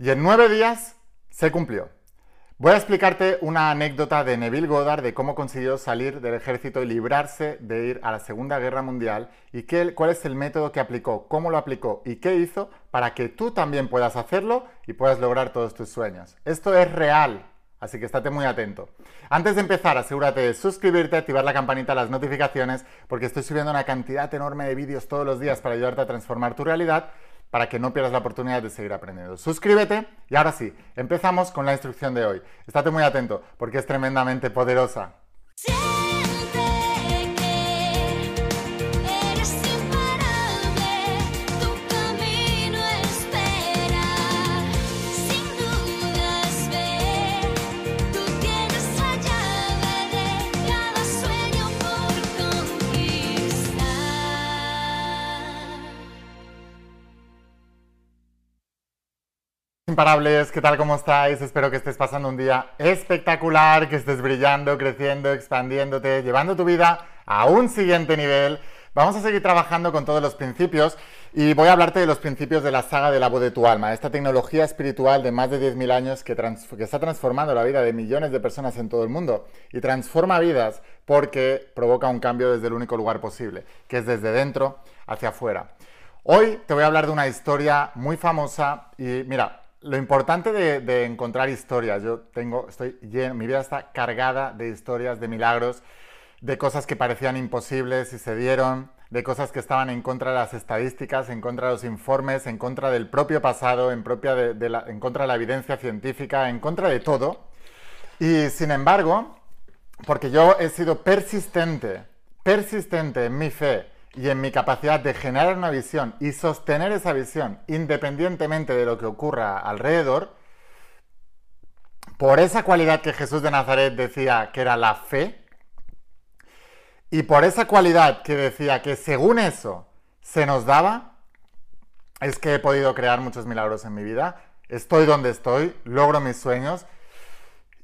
Y en nueve días se cumplió. Voy a explicarte una anécdota de Neville Goddard de cómo consiguió salir del ejército y librarse de ir a la Segunda Guerra Mundial y qué, cuál es el método que aplicó, cómo lo aplicó y qué hizo para que tú también puedas hacerlo y puedas lograr todos tus sueños. Esto es real, así que estate muy atento. Antes de empezar, asegúrate de suscribirte, activar la campanita, las notificaciones, porque estoy subiendo una cantidad enorme de vídeos todos los días para ayudarte a transformar tu realidad para que no pierdas la oportunidad de seguir aprendiendo. Suscríbete y ahora sí, empezamos con la instrucción de hoy. Estate muy atento porque es tremendamente poderosa. Imparables, ¿qué tal? ¿Cómo estáis? Espero que estés pasando un día espectacular, que estés brillando, creciendo, expandiéndote, llevando tu vida a un siguiente nivel. Vamos a seguir trabajando con todos los principios y voy a hablarte de los principios de la saga de la voz de tu alma, esta tecnología espiritual de más de 10.000 años que, que está transformando la vida de millones de personas en todo el mundo y transforma vidas porque provoca un cambio desde el único lugar posible, que es desde dentro hacia afuera. Hoy te voy a hablar de una historia muy famosa y mira, lo importante de, encontrar historias, yo tengo, estoy lleno, mi vida está cargada de historias, de milagros, de cosas que parecían imposibles y se dieron, de cosas que estaban en contra de las estadísticas, en contra de los informes, en contra del propio pasado, en, propia en contra de la evidencia científica, en contra de todo. Y sin embargo, porque yo he sido persistente, persistente en mi fe, y en mi capacidad de generar una visión y sostener esa visión independientemente de lo que ocurra alrededor, por esa cualidad que Jesús de Nazaret decía que era la fe, y por esa cualidad que decía que según eso se nos daba, es que he podido crear muchos milagros en mi vida, estoy donde estoy, logro mis sueños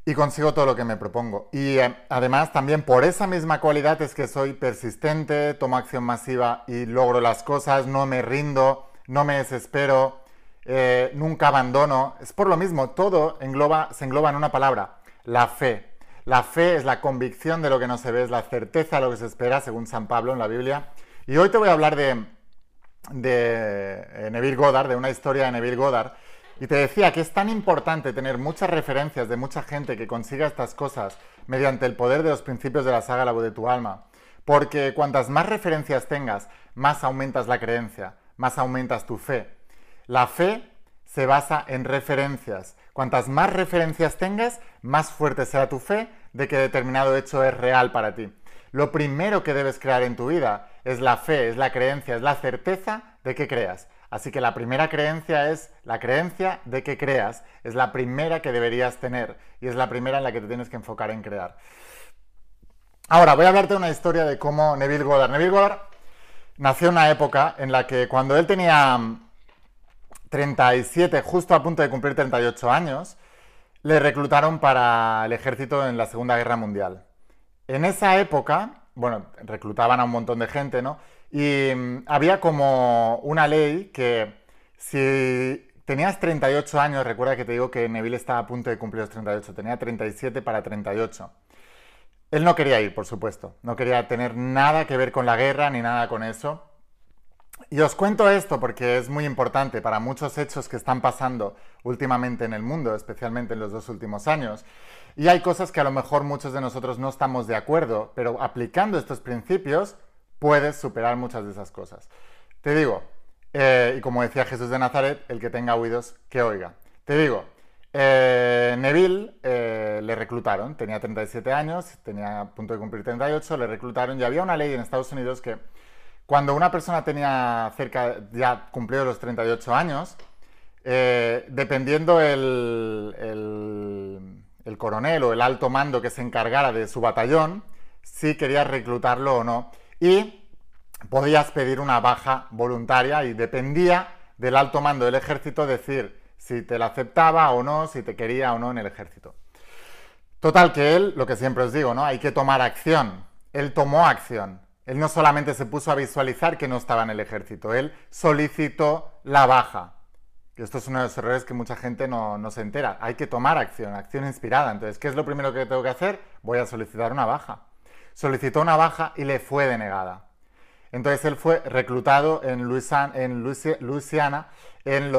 y consigo todo lo que me propongo. Y eh, además también por esa misma cualidad es que soy persistente, tomo acción masiva y logro las cosas, no me rindo, no me desespero, eh, nunca abandono. Es por lo mismo, todo engloba, se engloba en una palabra, la fe. La fe es la convicción de lo que no se ve, es la certeza de lo que se espera, según San Pablo en la Biblia. Y hoy te voy a hablar de, de eh, Neville Goddard, de una historia de Neville Goddard, y te decía que es tan importante tener muchas referencias de mucha gente que consiga estas cosas mediante el poder de los principios de la saga La voz de tu alma. Porque cuantas más referencias tengas, más aumentas la creencia, más aumentas tu fe. La fe se basa en referencias. Cuantas más referencias tengas, más fuerte será tu fe de que determinado hecho es real para ti. Lo primero que debes crear en tu vida es la fe, es la creencia, es la certeza de que creas. Así que la primera creencia es la creencia de que creas. Es la primera que deberías tener y es la primera en la que te tienes que enfocar en crear. Ahora, voy a hablarte de una historia de cómo Neville Goddard. Neville Goddard nació en una época en la que cuando él tenía 37, justo a punto de cumplir 38 años, le reclutaron para el ejército en la Segunda Guerra Mundial. En esa época, bueno, reclutaban a un montón de gente, ¿no? Y mm, había como una ley que si tenías 38 años, recuerda que te digo que Neville estaba a punto de cumplir los 38, tenía 37 para 38. Él no quería ir, por supuesto, no quería tener nada que ver con la guerra ni nada con eso. Y os cuento esto porque es muy importante para muchos hechos que están pasando últimamente en el mundo, especialmente en los dos últimos años. Y hay cosas que a lo mejor muchos de nosotros no estamos de acuerdo, pero aplicando estos principios puedes superar muchas de esas cosas. Te digo, eh, y como decía Jesús de Nazaret, el que tenga oídos, que oiga. Te digo, eh, Neville eh, le reclutaron, tenía 37 años, tenía a punto de cumplir 38, le reclutaron y había una ley en Estados Unidos que cuando una persona tenía cerca, ya cumplido los 38 años, dependiendo el, el coronel o el alto mando que se encargara de su batallón, si quería reclutarlo o no y podías pedir una baja voluntaria y dependía del alto mando del ejército decir si te la aceptaba o no, si te quería o no en el ejército. Total que él, lo que siempre os digo, ¿no? Hay que tomar acción. Él tomó acción. Él no solamente se puso a visualizar que no estaba en el ejército, él solicitó la baja. Esto es uno de los errores que mucha gente no, no, se entera. Hay que tomar acción, acción inspirada. Entonces, ¿qué es lo primero que tengo que hacer? Voy a solicitar una baja. Solicitó una baja y le fue denegada. Entonces él fue reclutado en, Luisiana en,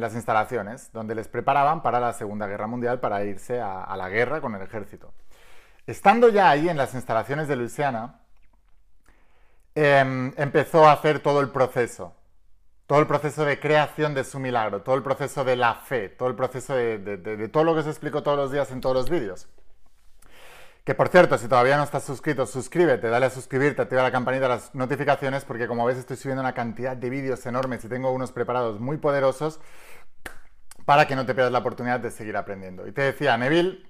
las instalaciones, donde les preparaban para la Segunda Guerra Mundial para irse a, la guerra con el ejército. Estando ya ahí en las instalaciones de Luisiana, eh, empezó a hacer todo el proceso todo el proceso de creación de su milagro, todo el proceso de la fe, todo el proceso de, todo lo que os explico todos los días en todos los vídeos. Que por cierto, si todavía no estás suscrito, suscríbete, dale a suscribirte, activa la campanita de las notificaciones, porque como ves estoy subiendo una cantidad de vídeos enormes y tengo unos preparados muy poderosos para que no te pierdas la oportunidad de seguir aprendiendo. Y te decía, Neville,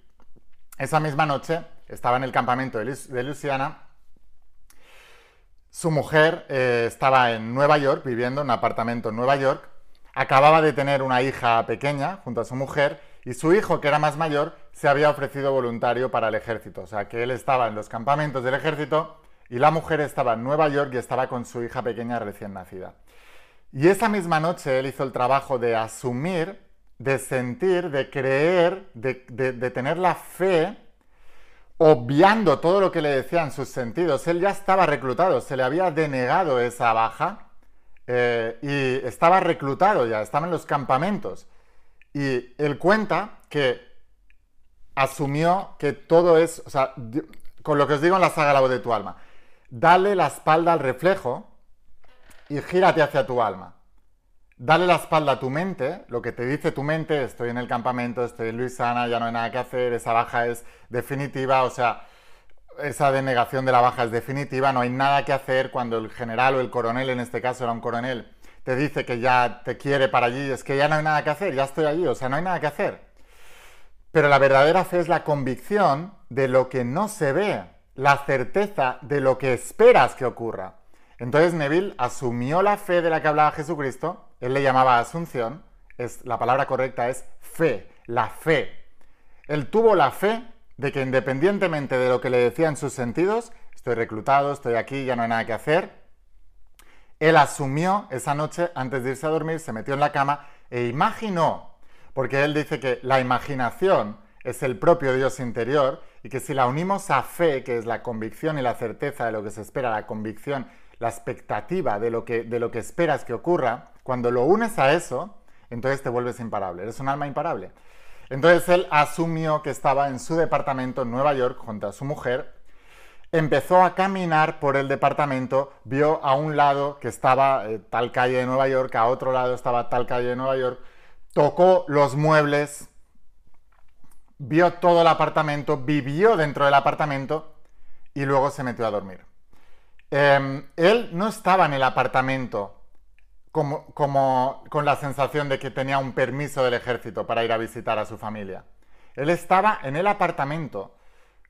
esa misma noche estaba en el campamento de Luciana su mujer eh, estaba en Nueva York, viviendo en un apartamento en Nueva York, acababa de tener una hija pequeña junto a su mujer y su hijo, que era más mayor, se había ofrecido voluntario para el ejército. O sea, que él estaba en los campamentos del ejército y la mujer estaba en Nueva York y estaba con su hija pequeña recién nacida. Y esa misma noche él hizo el trabajo de asumir, de sentir, de creer, de tener la fe obviando todo lo que le decían sus sentidos, él ya estaba reclutado, se le había denegado esa baja eh, y estaba reclutado ya, estaba en los campamentos. Y él cuenta que asumió que todo es, o sea, con lo que os digo en la saga La voz de tu alma, dale la espalda al reflejo y gírate hacia tu alma. Dale la espalda a tu mente, lo que te dice tu mente, estoy en el campamento, estoy en Luisana, ya no hay nada que hacer, esa baja es definitiva, o sea, esa denegación de la baja es definitiva, no hay nada que hacer cuando el general o el coronel, en este caso era un coronel, te dice que ya te quiere para allí, es que ya no hay nada que hacer, ya estoy allí, o sea, no hay nada que hacer. Pero la verdadera fe es la convicción de lo que no se ve, la certeza de lo que esperas que ocurra. Entonces Neville asumió la fe de la que hablaba Jesucristo, él le llamaba asunción, es, la palabra correcta es fe, la fe. Él tuvo la fe de que independientemente de lo que le decían sus sentidos, estoy reclutado, estoy aquí, ya no hay nada que hacer, él asumió esa noche antes de irse a dormir, se metió en la cama e imaginó, porque él dice que la imaginación es el propio Dios interior y que si la unimos a fe, que es la convicción y la certeza de lo que se espera, la convicción la expectativa de lo, que, de lo que esperas que ocurra, cuando lo unes a eso, entonces te vuelves imparable, eres un alma imparable. Entonces él asumió que estaba en su departamento en Nueva York junto a su mujer, empezó a caminar por el departamento, vio a un lado que estaba eh, tal calle de Nueva York, a otro lado estaba tal calle de Nueva York, tocó los muebles, vio todo el apartamento, vivió dentro del apartamento y luego se metió a dormir. Em, él no estaba en el apartamento como, con la sensación de que tenía un permiso del ejército para ir a visitar a su familia. Él estaba en el apartamento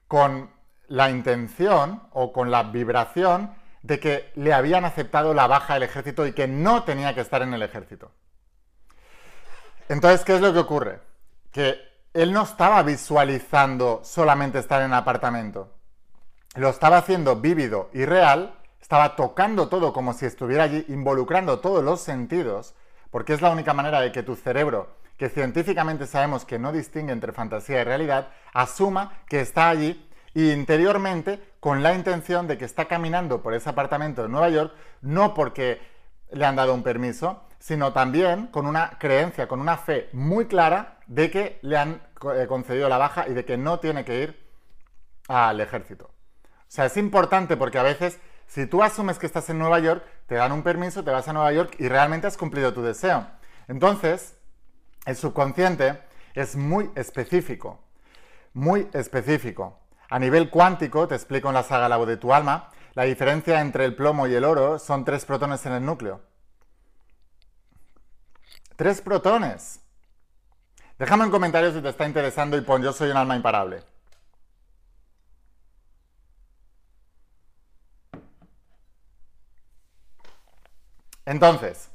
con la intención o con la vibración de que le habían aceptado la baja del ejército y que no tenía que estar en el ejército. Entonces, ¿qué es lo que ocurre? Que él no estaba visualizando solamente estar en el apartamento lo estaba haciendo vívido y real, estaba tocando todo como si estuviera allí, involucrando todos los sentidos, porque es la única manera de que tu cerebro, que científicamente sabemos que no distingue entre fantasía y realidad, asuma que está allí y interiormente con la intención de que está caminando por ese apartamento de Nueva York, no porque le han dado un permiso, sino también con una creencia, con una fe muy clara de que le han eh, concedido la baja y de que no tiene que ir al ejército. O sea, es importante porque a veces, si tú asumes que estás en Nueva York, te dan un permiso, te vas a Nueva York y realmente has cumplido tu deseo. Entonces, el subconsciente es muy específico, muy específico. A nivel cuántico, te explico en la saga de tu alma, la diferencia entre el plomo y el oro son tres protones en el núcleo. Tres protones. Déjame en comentarios si te está interesando y pon yo soy un alma imparable. Entonces,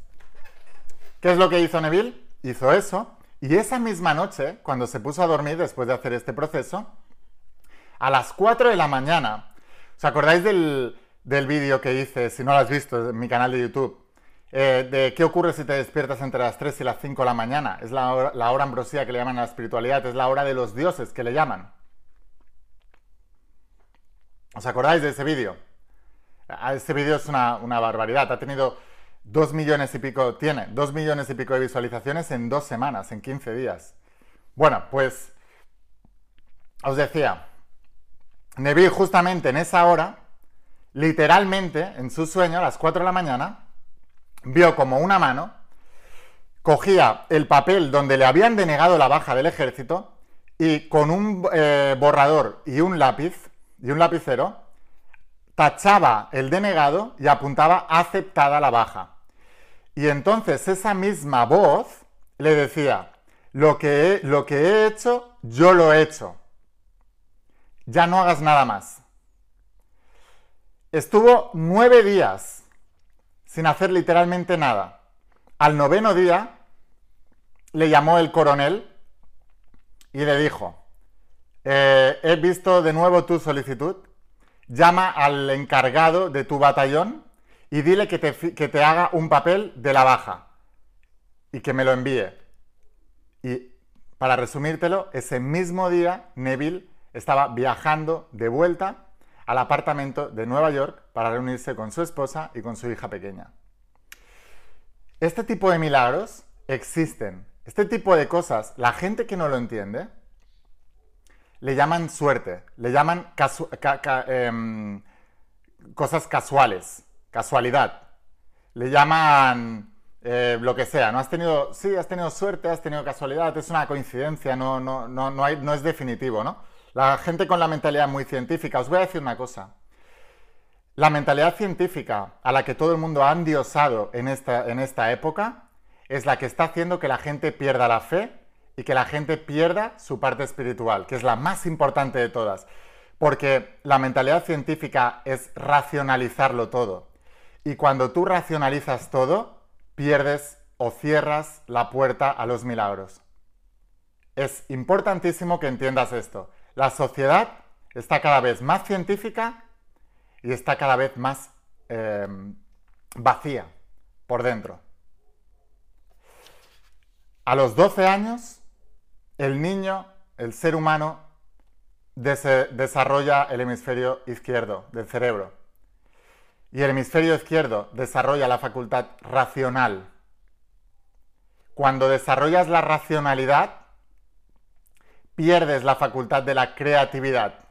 ¿qué es lo que hizo Neville? Hizo eso y esa misma noche, cuando se puso a dormir después de hacer este proceso, a las 4 de la mañana, ¿os acordáis del, vídeo que hice, si no lo has visto, en mi canal de YouTube, eh, de qué ocurre si te despiertas entre las 3 y las 5 de la mañana. Es la hora, ambrosía que le llaman a la espiritualidad, es la hora de los dioses que le llaman. ¿Os acordáis de ese vídeo? Este vídeo es una, una, barbaridad. Ha tenido 2 millones y pico, tiene 2 millones y pico de visualizaciones en dos semanas, en 15 días. Bueno, pues os decía, Neville justamente en esa hora, literalmente en su sueño, a las 4 de la mañana, vio como una mano cogía el papel donde le habían denegado la baja del ejército y con un eh, borrador y un lápiz y un lapicero tachaba el denegado y apuntaba aceptada la baja. Y entonces esa misma voz le decía, lo que, lo que he hecho, yo lo he hecho. Ya no hagas nada más. Estuvo nueve días sin hacer literalmente nada. Al noveno día le llamó el coronel y le dijo, eh, he visto de nuevo tu solicitud, llama al encargado de tu batallón y dile que te, que te haga un papel de la baja y que me lo envíe. Y para resumírtelo, ese mismo día Neville estaba viajando de vuelta al apartamento de Nueva York para reunirse con su esposa y con su hija pequeña. Este tipo de milagros existen. Este tipo de cosas, la gente que no lo entiende, le llaman suerte, le llaman em, cosas casuales, casualidad. Le llaman eh, lo que sea. No has tenido, sí, has tenido suerte, has tenido casualidad, es una coincidencia, no, no, no, es definitivo, ¿no? La gente con la mentalidad muy científica, os voy a decir una cosa. La mentalidad científica a la que todo el mundo ha endiosado en esta, en esta época es la que está haciendo que la gente pierda la fe y que la gente pierda su parte espiritual, que es la más importante de todas. Porque la mentalidad científica es racionalizarlo todo. Y cuando tú racionalizas todo, pierdes o cierras la puerta a los milagros. Es importantísimo que entiendas esto. La sociedad está cada vez más científica y está cada vez más eh, vacía por dentro. A los 12 años, el niño, el ser humano, desarrolla el hemisferio izquierdo del cerebro. Y el hemisferio izquierdo desarrolla la facultad racional. Cuando desarrollas la racionalidad, pierdes la facultad de la creatividad.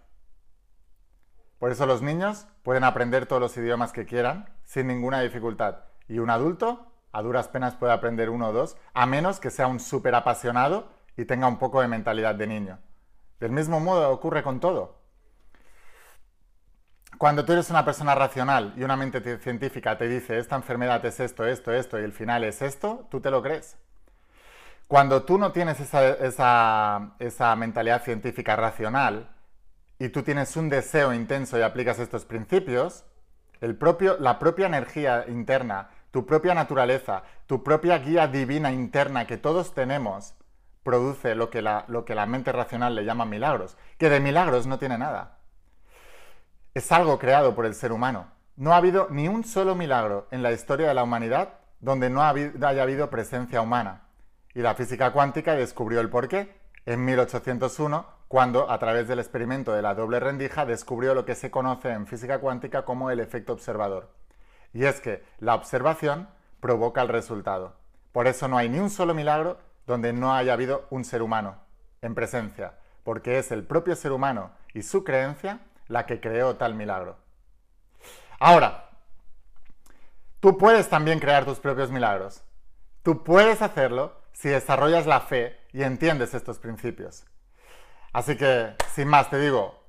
Por eso los niños pueden aprender todos los idiomas que quieran sin ninguna dificultad. Y un adulto a duras penas puede aprender uno o dos, a menos que sea un súper apasionado y tenga un poco de mentalidad de niño. Del mismo modo ocurre con todo. Cuando tú eres una persona racional y una mente científica te dice esta enfermedad es esto, esto, esto y el final es esto, tú te lo crees. Cuando tú no tienes esa, mentalidad científica racional y tú tienes un deseo intenso y aplicas estos principios, la propia energía interna, tu propia naturaleza, tu propia guía divina interna que todos tenemos, produce lo que, la, lo que la mente racional le llama milagros, que de milagros no tiene nada. Es algo creado por el ser humano. No ha habido ni un solo milagro en la historia de la humanidad donde no haya habido presencia humana. Y la física cuántica descubrió el porqué en 1801, cuando, a través del experimento de la doble rendija, descubrió lo que se conoce en física cuántica como el efecto observador. Y es que la observación provoca el resultado. Por eso no hay ni un solo milagro donde no haya habido un ser humano en presencia, porque es el propio ser humano y su creencia la que creó tal milagro. Ahora, tú puedes también crear tus propios milagros. Tú puedes hacerlo si desarrollas la fe y entiendes estos principios. Así que, sin más, te digo,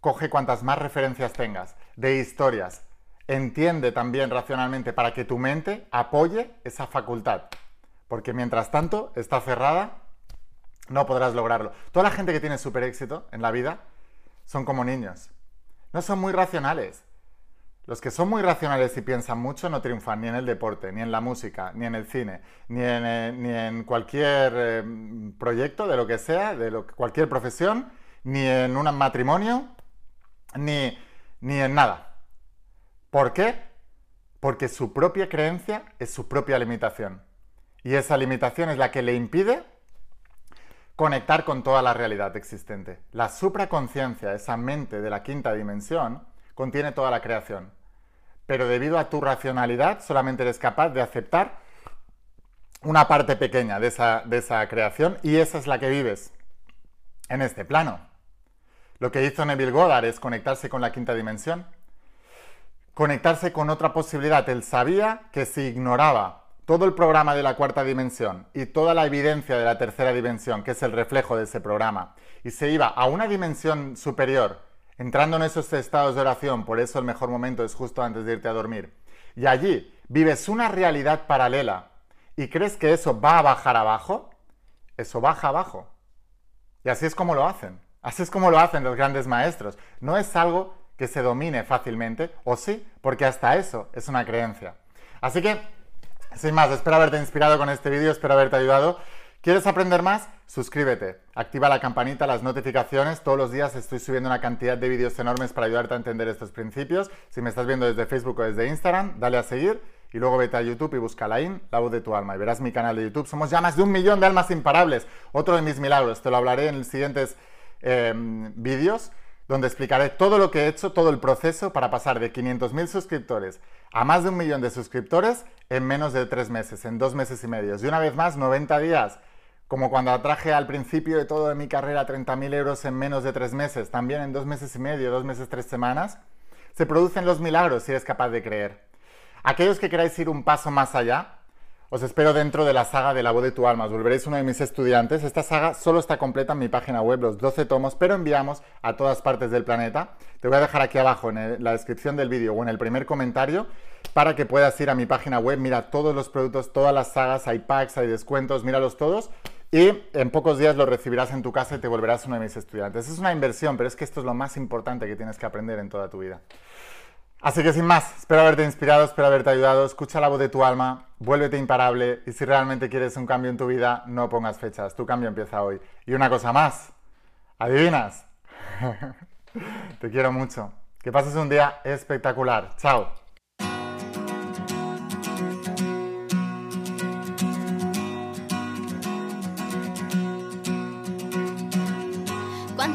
coge cuantas más referencias tengas de historias, entiende también racionalmente para que tu mente apoye esa facultad. Porque mientras tanto está cerrada, no podrás lograrlo. Toda la gente que tiene súper éxito en la vida son como niños. No son muy racionales. Los que son muy racionales y piensan mucho no triunfan ni en el deporte, ni en la música, ni en el cine, ni en, eh, cualquier eh, proyecto de lo que sea, de cualquier profesión, ni en un matrimonio, ni, ni en nada. ¿Por qué? porque su propia creencia es su propia limitación. Y esa limitación es la que le impide conectar con toda la realidad existente. La supraconciencia, esa mente de la quinta dimensión, contiene toda la creación. Pero debido a tu racionalidad solamente eres capaz de aceptar una parte pequeña de esa, de esa creación y esa es la que vives en este plano. Lo que hizo Neville Goddard es conectarse con la quinta dimensión conectarse con otra posibilidad. Él sabía que si ignoraba todo el programa de la cuarta dimensión y toda la evidencia de la tercera dimensión, que es el reflejo de ese programa, y se iba a una dimensión superior, entrando en esos estados de oración, por eso el mejor momento es justo antes de irte a dormir, y allí vives una realidad paralela y crees que eso va a bajar abajo, eso baja abajo. Y así es como lo hacen. Así es como lo hacen los grandes maestros. No es algo que se domine fácilmente, o sí, porque hasta eso es una creencia. Así que, sin más, espero haberte inspirado con este vídeo, espero haberte ayudado. ¿Quieres aprender más? Suscríbete, activa la campanita, las notificaciones. Todos los días estoy subiendo una cantidad de vídeos enormes para ayudarte a entender estos principios. Si me estás viendo desde Facebook o desde Instagram, dale a seguir y luego vete a YouTube y busca la IN, la voz de tu alma, y verás mi canal de YouTube. Somos ya más de un millón de almas imparables. Otro de mis milagros, te lo hablaré en los siguientes eh, vídeos donde explicaré todo lo que he hecho, todo el proceso para pasar de 500.000 suscriptores a más de un millón de suscriptores en menos de tres meses, en dos meses y medio. Y una vez más, 90 días, como cuando atraje al principio de todo de mi carrera 30.000 euros en menos de tres meses, también en dos meses y medio, dos meses, tres semanas, se producen los milagros si eres capaz de creer. Aquellos que queráis ir un paso más allá, os espero dentro de la saga de la voz de tu alma. Os volveréis uno de mis estudiantes. Esta saga solo está completa en mi página web, los 12 tomos, pero enviamos a todas partes del planeta. Te voy a dejar aquí abajo en la descripción del vídeo o en el primer comentario para que puedas ir a mi página web. Mira todos los productos, todas las sagas, hay packs, hay descuentos, míralos todos. Y en pocos días los recibirás en tu casa y te volverás uno de mis estudiantes. Es una inversión, pero es que esto es lo más importante que tienes que aprender en toda tu vida. Así que sin más, espero haberte inspirado, espero haberte ayudado. Escucha la voz de tu alma, vuélvete imparable y si realmente quieres un cambio en tu vida, no pongas fechas. Tu cambio empieza hoy. Y una cosa más, ¿adivinas? Te quiero mucho. Que pases un día espectacular. Chao.